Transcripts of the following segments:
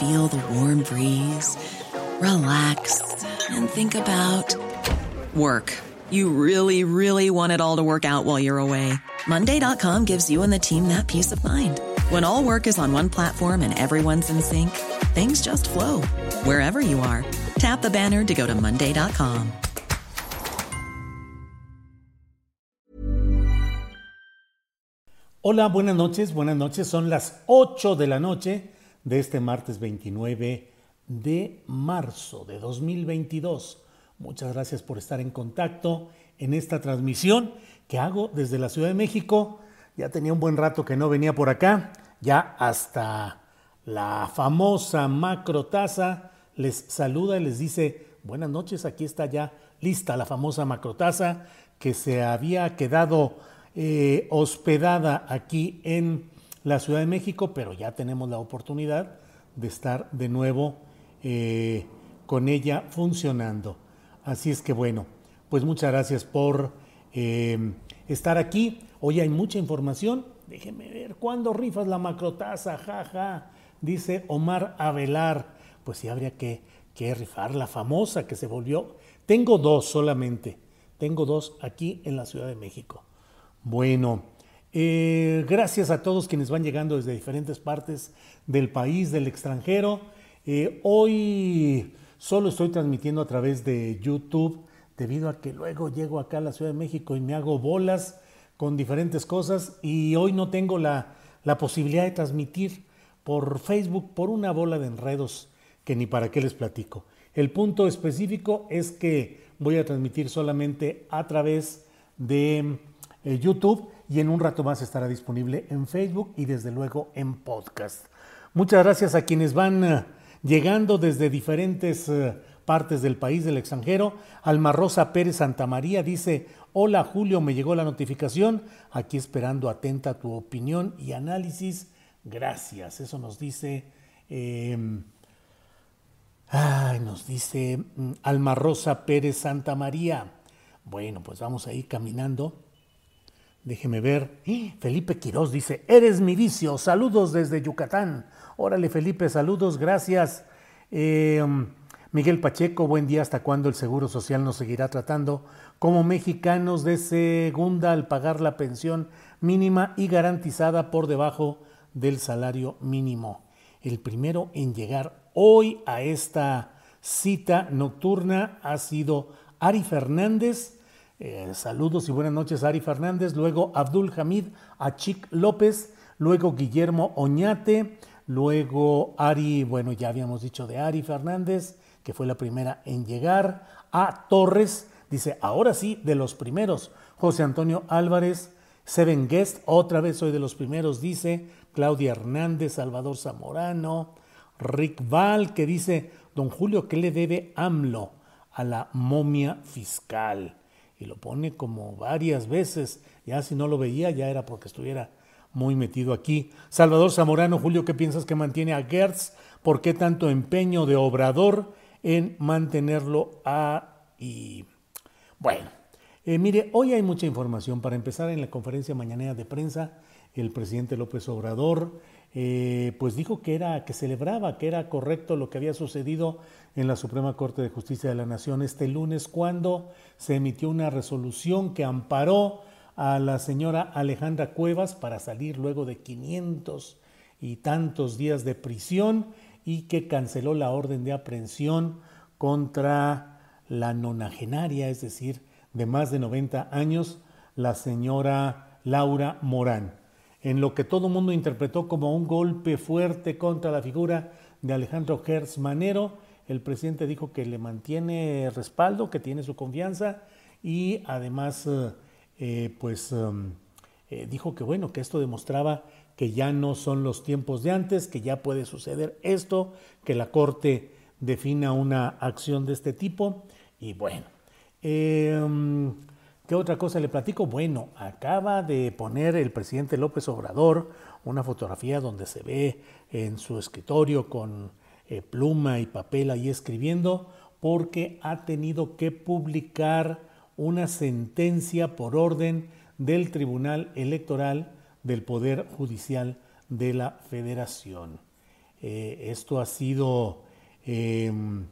feel the warm breeze, relax, and think about work. You really, really want it all to work out while you're away. Monday.com gives you and the team that peace of mind. When all work is on one platform and everyone's in sync, things just flow wherever you are. Tap the banner to go to Monday.com. Hola, buenas noches, buenas noches. Son las 8 de la noche. De este martes 29 de marzo de 2022. Muchas gracias por estar en contacto en esta transmisión que hago desde la Ciudad de México. Ya tenía un buen rato que no venía por acá, ya hasta la famosa macro taza les saluda y les dice buenas noches, aquí está ya lista la famosa macrotaza que se había quedado eh, hospedada aquí en la Ciudad de México, pero ya tenemos la oportunidad de estar de nuevo eh, con ella funcionando. Así es que bueno, pues muchas gracias por eh, estar aquí. Hoy hay mucha información. Déjenme ver, ¿cuándo rifas la macrotaza? Ja, dice Omar Avelar. Pues sí, habría que, que rifar la famosa que se volvió. Tengo dos solamente. Tengo dos aquí en la Ciudad de México. Bueno, eh, gracias a todos quienes van llegando desde diferentes partes del país, del extranjero. Eh, hoy solo estoy transmitiendo a través de YouTube debido a que luego llego acá a la Ciudad de México y me hago bolas con diferentes cosas y hoy no tengo la, la posibilidad de transmitir por Facebook por una bola de enredos que ni para qué les platico. El punto específico es que voy a transmitir solamente a través de eh, YouTube y en un rato más estará disponible en Facebook y desde luego en podcast. Muchas gracias a quienes van eh, llegando desde diferentes eh, partes del país, del extranjero. Alma Rosa Pérez Santa María dice, hola Julio, me llegó la notificación, aquí esperando atenta tu opinión y análisis. Gracias, eso nos dice... Em, ay, nos dice mm, Alma Rosa Pérez Santa María. Bueno, pues vamos a ir caminando Déjeme ver. Felipe Quirós dice, eres mi vicio. Saludos desde Yucatán. Órale, Felipe, saludos, gracias. Eh, Miguel Pacheco, buen día. ¿Hasta cuándo el Seguro Social nos seguirá tratando como mexicanos de segunda al pagar la pensión mínima y garantizada por debajo del salario mínimo? El primero en llegar hoy a esta cita nocturna ha sido Ari Fernández eh, saludos y buenas noches, Ari Fernández. Luego Abdul Hamid Achik López. Luego Guillermo Oñate. Luego Ari, bueno, ya habíamos dicho de Ari Fernández, que fue la primera en llegar. A Torres, dice, ahora sí, de los primeros. José Antonio Álvarez. Seven Guest, otra vez soy de los primeros, dice. Claudia Hernández, Salvador Zamorano. Rick Val, que dice, don Julio, ¿qué le debe AMLO a la momia fiscal? Y lo pone como varias veces. Ya si no lo veía, ya era porque estuviera muy metido aquí. Salvador Zamorano, Julio, ¿qué piensas que mantiene a Gertz? ¿Por qué tanto empeño de Obrador en mantenerlo a... y bueno, eh, mire, hoy hay mucha información. Para empezar, en la conferencia mañanera de prensa, el presidente López Obrador eh, pues dijo que era que celebraba que era correcto lo que había sucedido en la Suprema Corte de Justicia de la Nación este lunes cuando se emitió una resolución que amparó a la señora Alejandra Cuevas para salir luego de 500 y tantos días de prisión y que canceló la orden de aprehensión contra la nonagenaria, es decir, de más de 90 años, la señora Laura Morán, en lo que todo el mundo interpretó como un golpe fuerte contra la figura de Alejandro Gertz Manero. El presidente dijo que le mantiene respaldo, que tiene su confianza y además eh, eh, pues um, eh, dijo que bueno, que esto demostraba que ya no son los tiempos de antes, que ya puede suceder esto, que la Corte defina una acción de este tipo y bueno. Um, ¿Qué otra cosa le platico? Bueno, acaba de poner el presidente López Obrador una fotografía donde se ve en su escritorio con eh, pluma y papel ahí escribiendo porque ha tenido que publicar una sentencia por orden del Tribunal Electoral del Poder Judicial de la Federación. Eh, esto ha sido em,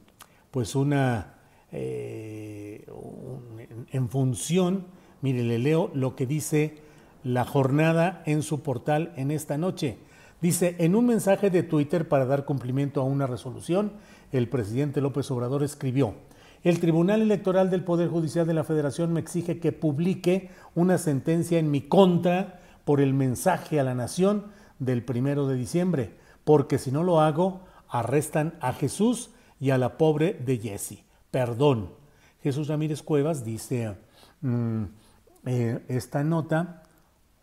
pues una eh, en función, mire, le leo lo que dice la jornada en su portal en esta noche. Dice, en un mensaje de Twitter para dar cumplimiento a una resolución, el presidente López Obrador escribió, el Tribunal Electoral del Poder Judicial de la Federación me exige que publique una sentencia en mi contra por el mensaje a la nación del primero de diciembre, porque si no lo hago, arrestan a Jesús y a la pobre de Jessie. Perdón. Jesús Ramírez Cuevas dice mm, eh, esta nota,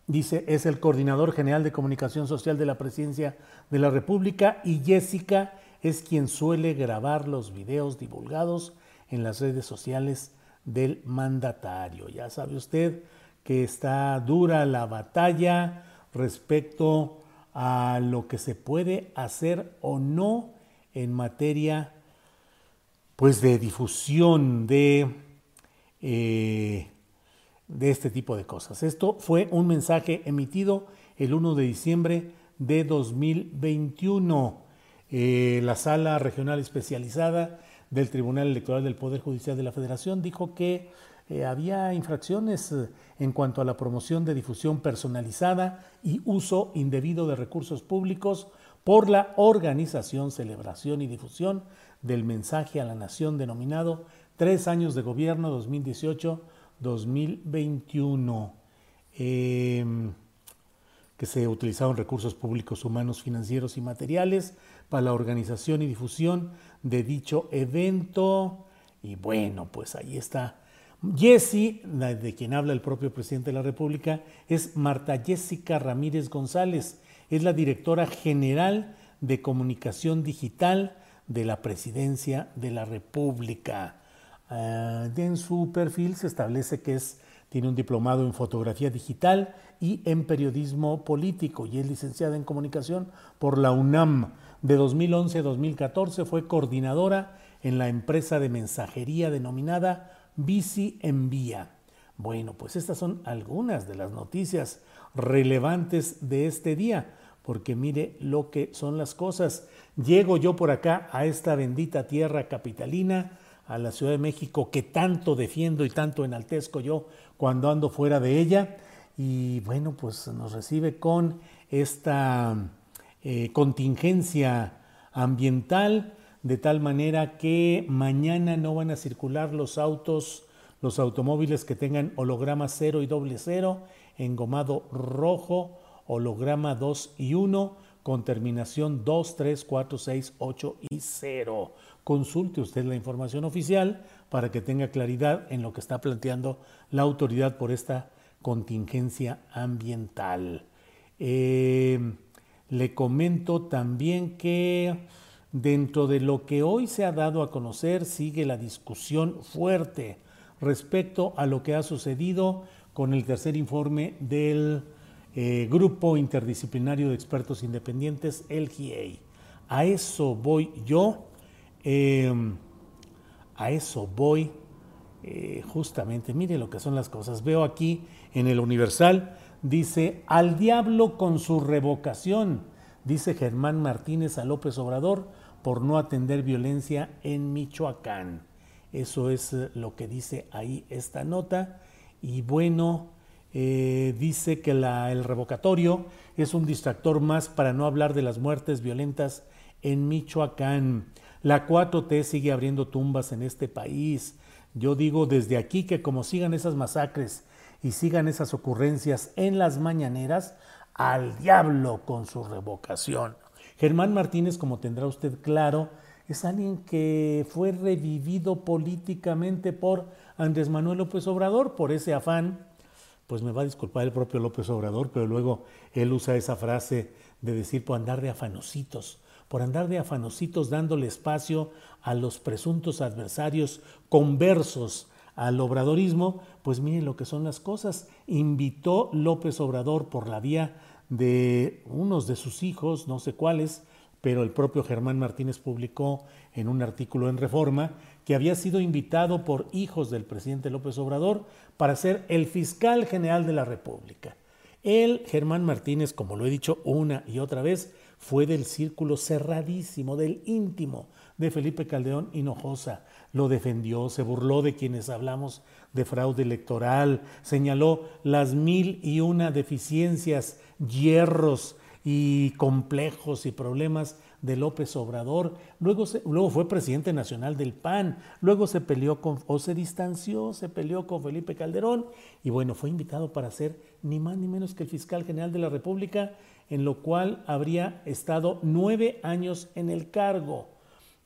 dice, es el coordinador general de comunicación social de la presidencia de la República y Jessica es quien suele grabar los videos divulgados en las redes sociales del mandatario. Ya sabe usted que está dura la batalla respecto a lo que se puede hacer o no en materia pues de difusión de, eh, de este tipo de cosas. Esto fue un mensaje emitido el 1 de diciembre de 2021. Eh, la sala regional especializada del Tribunal Electoral del Poder Judicial de la Federación dijo que eh, había infracciones en cuanto a la promoción de difusión personalizada y uso indebido de recursos públicos por la organización, celebración y difusión del mensaje a la nación denominado Tres años de gobierno 2018-2021, em, que se utilizaron recursos públicos humanos, financieros y materiales para la organización y difusión de dicho evento. Y bueno, pues ahí está. Jessie, de quien habla el propio presidente de la República, es Marta Jessica Ramírez González, es la directora general de comunicación digital de la presidencia de la República. Ah, en su perfil se establece que es, tiene un diplomado en fotografía digital y en periodismo político y es licenciada en comunicación por la UNAM. De 2011 a 2014 fue coordinadora en la empresa de mensajería denominada Bici Envía. Bueno, pues estas son algunas de las noticias relevantes de este día porque mire lo que son las cosas. Llego yo por acá a esta bendita tierra capitalina, a la Ciudad de México, que tanto defiendo y tanto enaltezco yo cuando ando fuera de ella. Y bueno, pues nos recibe con esta eh, contingencia ambiental, de tal manera que mañana no van a circular los autos, los automóviles que tengan holograma cero y doble cero, engomado rojo holograma 2 y 1 con terminación 2, 3, 4, 6, 8 y 0. Consulte usted la información oficial para que tenga claridad en lo que está planteando la autoridad por esta contingencia ambiental. Eh, le comento también que dentro de lo que hoy se ha dado a conocer sigue la discusión fuerte respecto a lo que ha sucedido con el tercer informe del eh, Grupo Interdisciplinario de Expertos Independientes, LGA. A eso voy yo, em, a eso voy eh, justamente, mire lo que son las cosas. Veo aquí en el Universal, dice, al diablo con su revocación, dice Germán Martínez a López Obrador por no atender violencia en Michoacán. Eso es eh, lo que dice ahí esta nota. Y bueno, eh, dice que el revocatorio es un distractor más para no hablar de las muertes violentas en Michoacán. La 4T sigue abriendo tumbas en este país. Yo digo desde aquí que como sigan esas masacres y sigan esas ocurrencias en las mañaneras, al diablo con su revocación. Germán Martínez, como tendrá usted claro, es alguien que fue revivido políticamente por Andrés Manuel López Obrador, por ese afán, pues me va a disculpar el propio López Obrador, pero luego él usa esa frase de decir por andar de afanositos, por andar de afanositos dándole espacio a los presuntos adversarios conversos al obradorismo, pues miren lo que son las cosas. Invitó López Obrador por la vía de unos de sus hijos, no sé cuáles, pero el propio Germán Martínez publicó en un artículo en Reforma que había sido invitado por hijos del presidente López Obrador para ser el fiscal general de la República. Él, Germán Martínez, como lo he dicho una y otra vez, fue del círculo cerradísimo, del íntimo de Felipe Caldeón Hinojosa. Lo defendió, se burló de quienes hablamos de fraude electoral, señaló las mil y una deficiencias, hierros y complejos y problemas de López Obrador, luego, luego fue presidente nacional del PAN, luego se peleó con, o se distanció, se peleó con Felipe Calderón y bueno, fue invitado para ser ni más ni menos que el fiscal general de la República, en lo cual habría estado nueve años en el cargo.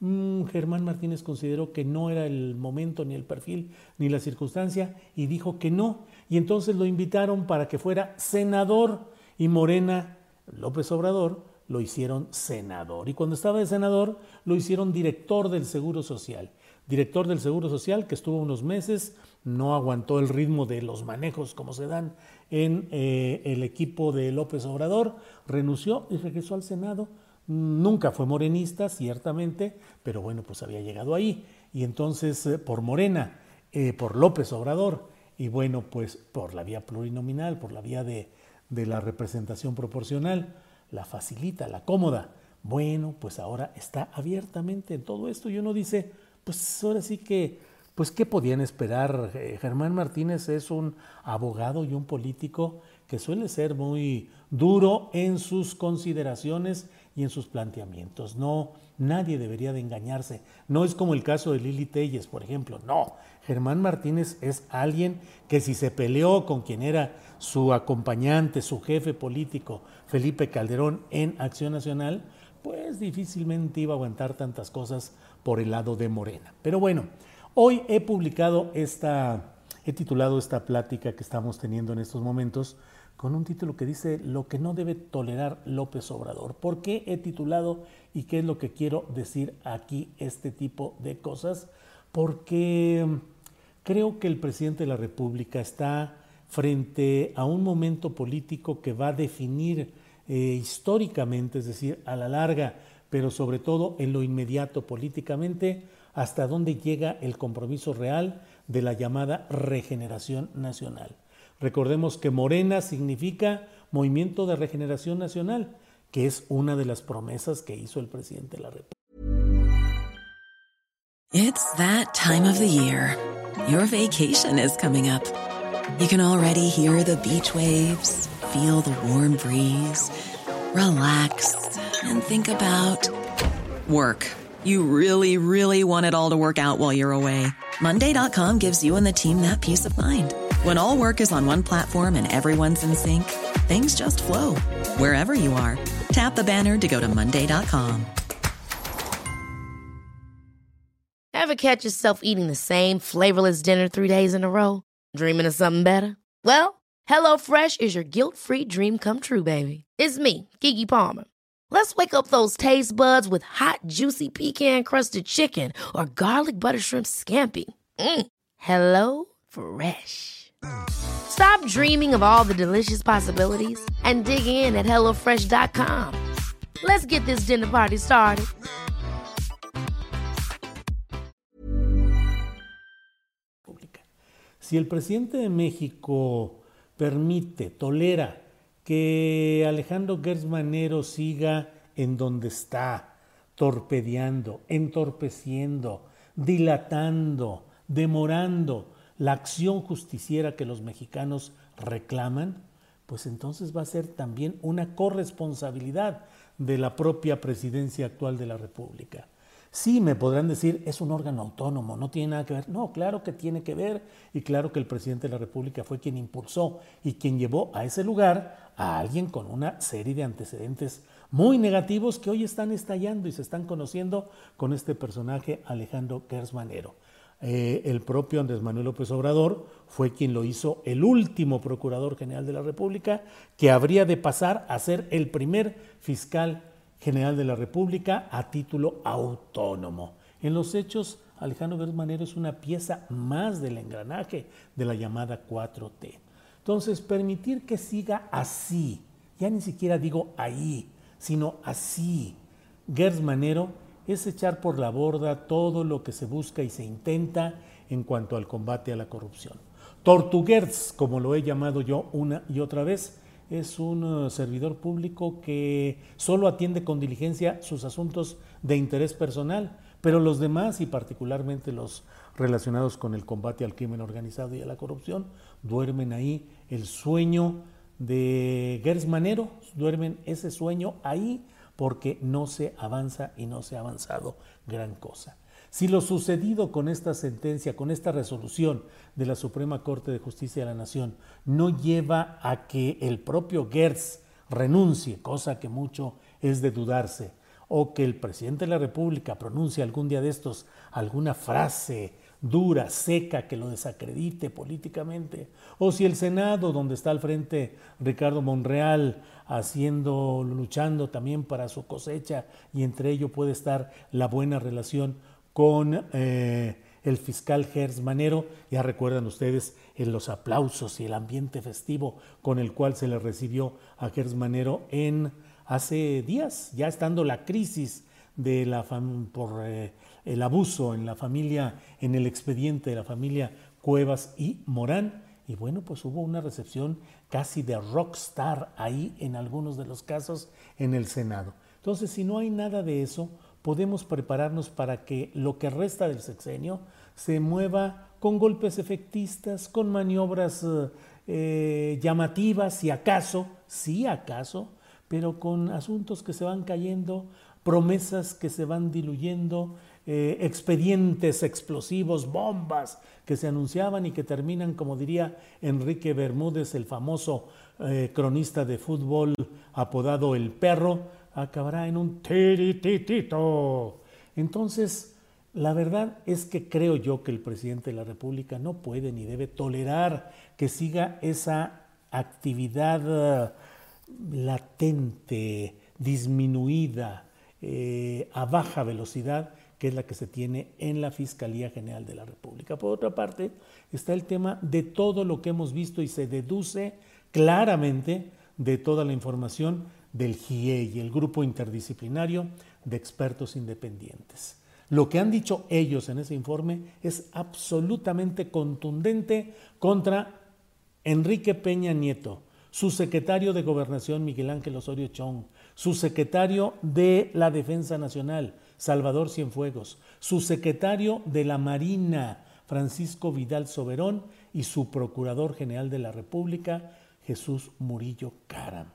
Mm, Germán Martínez consideró que no era el momento, ni el perfil, ni la circunstancia, y dijo que no. Y entonces lo invitaron para que fuera senador y Morena, López Obrador, lo hicieron senador. Y cuando estaba de senador, lo hicieron director del Seguro Social. Director del Seguro Social que estuvo unos meses, no aguantó el ritmo de los manejos como se dan en eh, el equipo de López Obrador, renunció y regresó al Senado Nunca fue morenista, ciertamente, pero bueno, pues había llegado ahí. Y entonces eh, por Morena, eh, por López Obrador, y bueno, pues por la vía plurinominal, por la vía de, de la representación proporcional, la facilita, la cómoda. Bueno, pues ahora está abiertamente en todo esto y uno dice, pues ahora sí que, pues ¿qué podían esperar? Eh, Germán Martínez es un abogado y un político que suele ser muy duro en sus consideraciones y en sus planteamientos. No, nadie debería de engañarse. No es como el caso de Lili Telles, por ejemplo. No, Germán Martínez es alguien que si se peleó con quien era su acompañante, su jefe político, Felipe Calderón, en Acción Nacional, pues difícilmente iba a aguantar tantas cosas por el lado de Morena. Pero bueno, hoy he publicado esta, he titulado esta plática que estamos teniendo en estos momentos con un título que dice Lo que no debe tolerar López Obrador. ¿Por qué he titulado y qué es lo que quiero decir aquí este tipo de cosas? Porque creo que el presidente de la República está frente a un momento político que va a definir eh, históricamente, es decir, a la larga, pero sobre todo en lo inmediato políticamente, hasta dónde llega el compromiso real de la llamada regeneración nacional. Recordemos que Morena significa Movimiento de Regeneración Nacional, que es una de las promesas que hizo el presidente de la República. It's that time of the year. Your vacation is coming up. You can already hear the beach waves, feel the warm breeze, relax and think about work. You really, really want it all to work out while you're away. Monday.com gives you and the team that peace of mind. When all work is on one platform and everyone's in sync, things just flow wherever you are. Tap the banner to go to Monday.com. Ever catch yourself eating the same flavorless dinner three days in a row? Dreaming of something better? Well, HelloFresh is your guilt free dream come true, baby. It's me, Gigi Palmer. Let's wake up those taste buds with hot, juicy pecan crusted chicken or garlic butter shrimp scampi. Mm. Hello Fresh. Stop dreaming of all the delicious possibilities and dig in at HelloFresh.com. Let's get this dinner party started. Si el presidente de México permite, tolera que Alejandro Gersmanero siga en donde está, torpedeando, entorpeciendo, dilatando, demorando, la acción justiciera que los mexicanos reclaman, pues entonces va a ser también una corresponsabilidad de la propia presidencia actual de la República. Sí, me podrán decir, es un órgano autónomo, no tiene nada que ver. No, claro que tiene que ver y claro que el presidente de la República fue quien impulsó y quien llevó a ese lugar a alguien con una serie de antecedentes muy negativos que hoy están estallando y se están conociendo con este personaje Alejandro Gersmanero. Eh, el propio Andrés Manuel López Obrador fue quien lo hizo el último Procurador General de la República, que habría de pasar a ser el primer fiscal general de la República a título autónomo. En los hechos, Alejandro Gersmanero es una pieza más del engranaje de la llamada 4T. Entonces, permitir que siga así, ya ni siquiera digo ahí, sino así, Gersmanero es echar por la borda todo lo que se busca y se intenta en cuanto al combate a la corrupción. Tortuguers, como lo he llamado yo una y otra vez, es un eh, servidor público que solo atiende con diligencia sus asuntos de interés personal, pero los demás, y particularmente los relacionados con el combate al crimen organizado y a la corrupción, duermen ahí el sueño de Gersmanero, duermen ese sueño ahí porque no se avanza y no se ha avanzado gran cosa. Si lo sucedido con esta sentencia, con esta resolución de la Suprema Corte de Justicia de la Nación, no lleva a que el propio Gertz renuncie, cosa que mucho es de dudarse, o que el presidente de la República pronuncie algún día de estos alguna frase dura, seca, que lo desacredite políticamente, o si el Senado, donde está al frente Ricardo Monreal, haciendo, luchando también para su cosecha, y entre ello puede estar la buena relación con eh, el fiscal Gers Manero, ya recuerdan ustedes en los aplausos y el ambiente festivo con el cual se le recibió a Gers Manero en hace días, ya estando la crisis de la por eh, el abuso en la familia, en el expediente de la familia Cuevas y Morán. Y bueno, pues hubo una recepción casi de rockstar ahí en algunos de los casos en el Senado. Entonces, si no hay nada de eso, podemos prepararnos para que lo que resta del sexenio se mueva con golpes efectistas, con maniobras eh, llamativas, si acaso, si acaso, pero con asuntos que se van cayendo, promesas que se van diluyendo, eh, expedientes explosivos, bombas que se anunciaban y que terminan, como diría Enrique Bermúdez, el famoso eh, cronista de fútbol apodado El Perro, acabará en un tirititito. Entonces, la verdad es que creo yo que el presidente de la República no puede ni debe tolerar que siga esa actividad eh, latente, disminuida, a baja velocidad que es la que se tiene en la Fiscalía General de la República. Por otra parte, está el tema de todo lo que hemos visto y se deduce claramente de toda la información del GIEI, el grupo interdisciplinario de expertos independientes. Lo que han dicho ellos en ese informe es absolutamente contundente contra Enrique Peña Nieto, su secretario de Gobernación Miguel Ángel Osorio Chong, su secretario de la Defensa Nacional, Salvador Cienfuegos, su secretario de la Marina, Francisco Vidal Soberón, y su Procurador General de la República, Jesús Murillo Caram.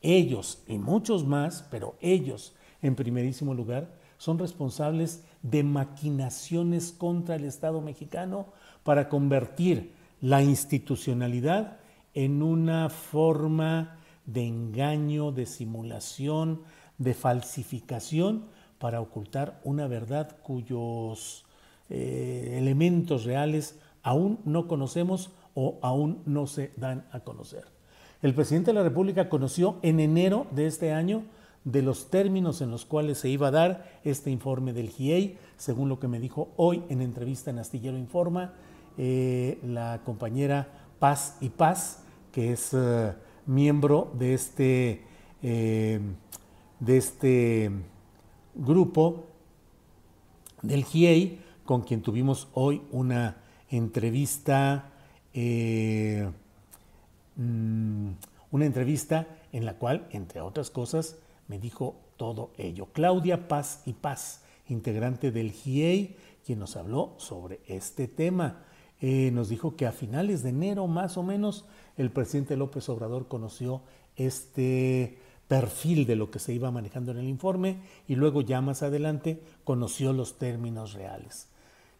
Ellos y muchos más, pero ellos en primerísimo lugar, son responsables de maquinaciones contra el Estado mexicano para convertir la institucionalidad en una forma de engaño, de simulación, de falsificación para ocultar una verdad cuyos eh, elementos reales aún no conocemos o aún no se dan a conocer. El presidente de la República conoció en enero de este año de los términos en los cuales se iba a dar este informe del GIEI, según lo que me dijo hoy en entrevista en Astillero Informa, eh, la compañera Paz y Paz, que es eh, miembro de este, de este grupo del GIEI con quien tuvimos hoy una entrevista, eh, mm, una entrevista en la cual, entre otras cosas, me dijo todo ello. Claudia Paz y Paz, integrante del GIEI, quien nos habló sobre este tema. Eh, nos dijo que a finales de enero, más o menos, el presidente López Obrador conoció este perfil de lo que se iba manejando en el informe y luego ya más adelante conoció los términos reales.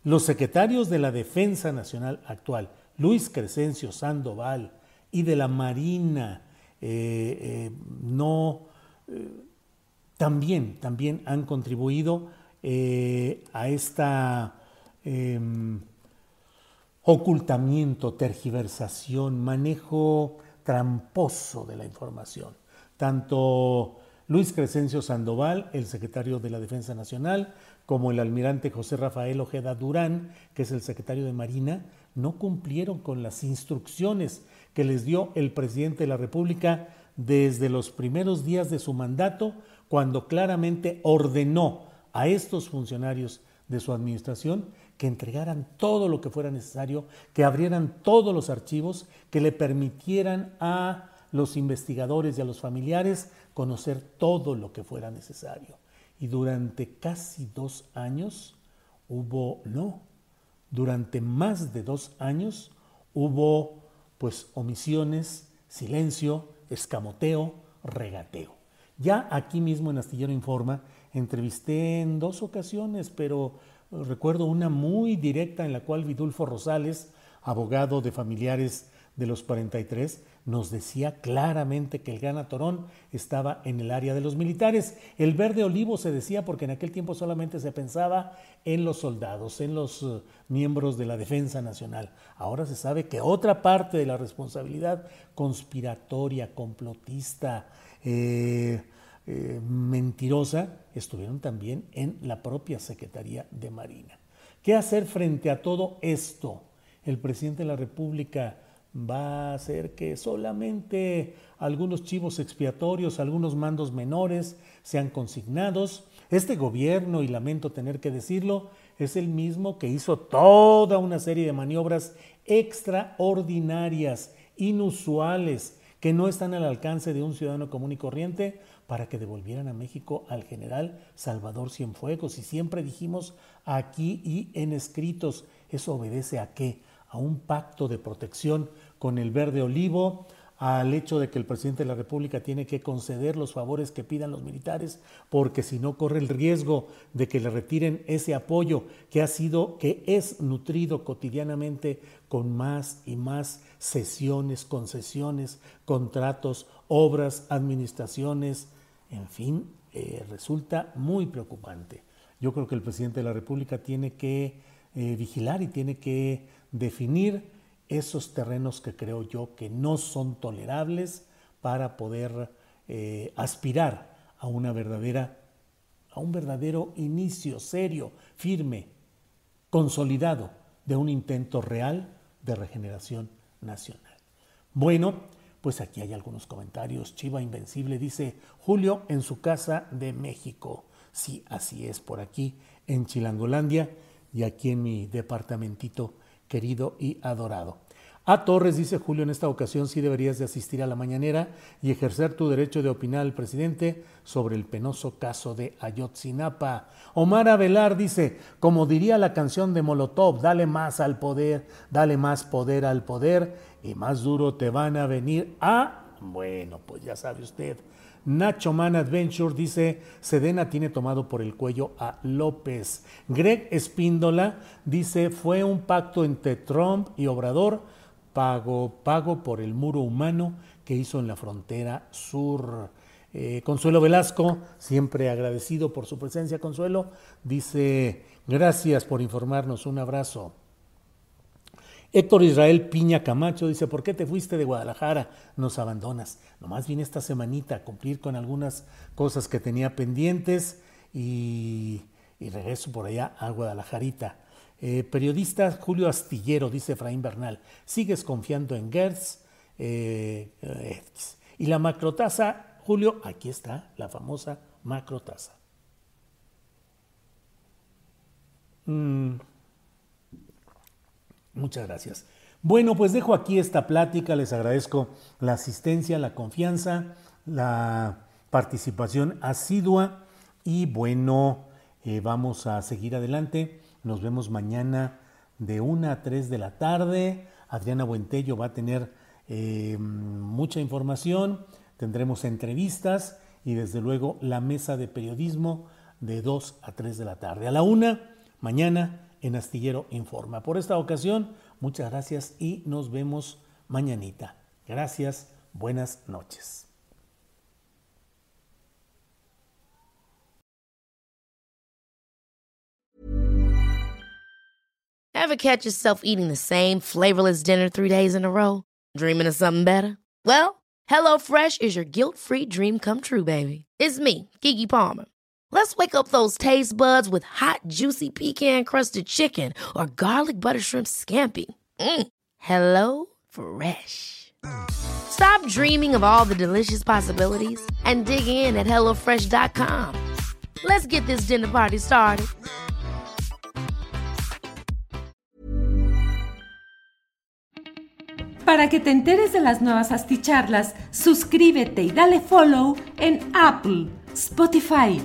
Los secretarios de la Defensa Nacional actual, Luis Crescencio Sandoval, y de la Marina, eh, eh, no, eh, también, también han contribuido a esta em, ocultamiento, tergiversación, manejo tramposo de la información. Tanto Luis Crescencio Sandoval, el secretario de la Defensa Nacional, como el almirante José Rafael Ojeda Durán, que es el secretario de Marina, no cumplieron con las instrucciones que les dio el presidente de la República desde los primeros días de su mandato, cuando claramente ordenó a estos funcionarios de su administración que entregaran todo lo que fuera necesario, que abrieran todos los archivos, que le permitieran a los investigadores y a los familiares conocer todo lo que fuera necesario. Y durante casi dos años hubo, no, durante más de dos años hubo pues omisiones, silencio, escamoteo, regateo. Ya aquí mismo en Astillero Informa entrevisté en dos ocasiones, pero recuerdo una muy directa en la cual Vidulfo Rosales, abogado de familiares de los 43, nos decía claramente que el Gana Torón estaba en el área de los militares. El verde olivo se decía porque en aquel tiempo solamente se pensaba en los soldados, en los eh, miembros de la Defensa Nacional. Ahora se sabe que otra parte de la responsabilidad conspiratoria, complotista, eh, eh, mentirosa, estuvieron también en la propia Secretaría de Marina. ¿Qué hacer frente a todo esto? El presidente de la República va a hacer que solamente algunos chivos expiatorios, algunos mandos menores sean consignados. Este gobierno, y lamento tener que decirlo, es el mismo que hizo toda una serie de maniobras extraordinarias, inusuales, que no están al alcance de un ciudadano común y corriente para que devolvieran a México al general Salvador Cienfuegos. Y siempre dijimos aquí y en escritos, ¿eso obedece a qué? A un pacto de protección con el verde olivo, al hecho de que el presidente de la República tiene que conceder los favores que pidan los militares, porque si no corre el riesgo de que le retiren ese apoyo que ha sido, que es nutrido cotidianamente con más y más sesiones, concesiones, contratos, obras, administraciones, en fin, eh, resulta muy preocupante. Yo creo que el presidente de la República tiene que eh, vigilar y tiene que definir esos terrenos que creo yo que no son tolerables para poder eh, aspirar a una verdadera, a un verdadero inicio serio, firme, consolidado de un intento real de regeneración nacional. Bueno, pues aquí hay algunos comentarios. Chiva Invencible dice, Julio en su casa de México. Sí, así es, por aquí en Chilangolandia y aquí en mi departamentito querido y adorado. A Torres dice Julio, en esta ocasión sí deberías de asistir a la mañanera y ejercer tu derecho de opinar al presidente sobre el penoso caso de Ayotzinapa. Omar Avelar dice, como diría la canción de Molotov, dale más al poder, dale más poder al poder y más duro te van a venir a... Bueno, pues ya sabe usted. Nacho Man Adventure dice, Sedena tiene tomado por el cuello a López. Greg Espíndola dice, fue un pacto entre Trump y Obrador, pago, pago por el muro humano que hizo en la frontera sur. Eh, Consuelo Velasco, siempre agradecido por su presencia, Consuelo, dice, gracias por informarnos, un abrazo. Héctor Israel Piña Camacho dice, ¿por qué te fuiste de Guadalajara? Nos abandonas. Nomás vine esta semanita a cumplir con algunas cosas que tenía pendientes y, regreso por allá a Guadalajarita. Eh, periodista Julio Astillero, dice Efraín Bernal, ¿sigues confiando en Gertz? Eh, eh, y la macrotasa, Julio, aquí está la famosa macrotasa. Mm. Muchas gracias. Bueno, pues dejo aquí esta plática, les agradezco la asistencia, la confianza, la participación asidua y bueno, eh, vamos a seguir adelante. Nos vemos mañana de 1 a 3 de la tarde. Adriana Buentello va a tener eh, mucha información. tendremos entrevistas y desde luego la mesa de periodismo de 2 a 3 de la tarde. A la una, mañana en Astillero Informa. Por esta ocasión, muchas gracias y nos vemos mañanita. Gracias, buenas noches. Ever catch yourself eating the same flavorless dinner three days in a row? Dreaming of something better? Well, HelloFresh is your guilt-free dream come true, baby. It's me, Kiki Palmer. Let's wake up those taste buds with hot, juicy pecan-crusted chicken or garlic butter shrimp scampi. Mm. Hello Fresh. Stop dreaming of all the delicious possibilities and dig in at HelloFresh.com. Let's get this dinner party started. Para que te enteres de las nuevas asticharlas, suscríbete y dale follow en Apple, Spotify,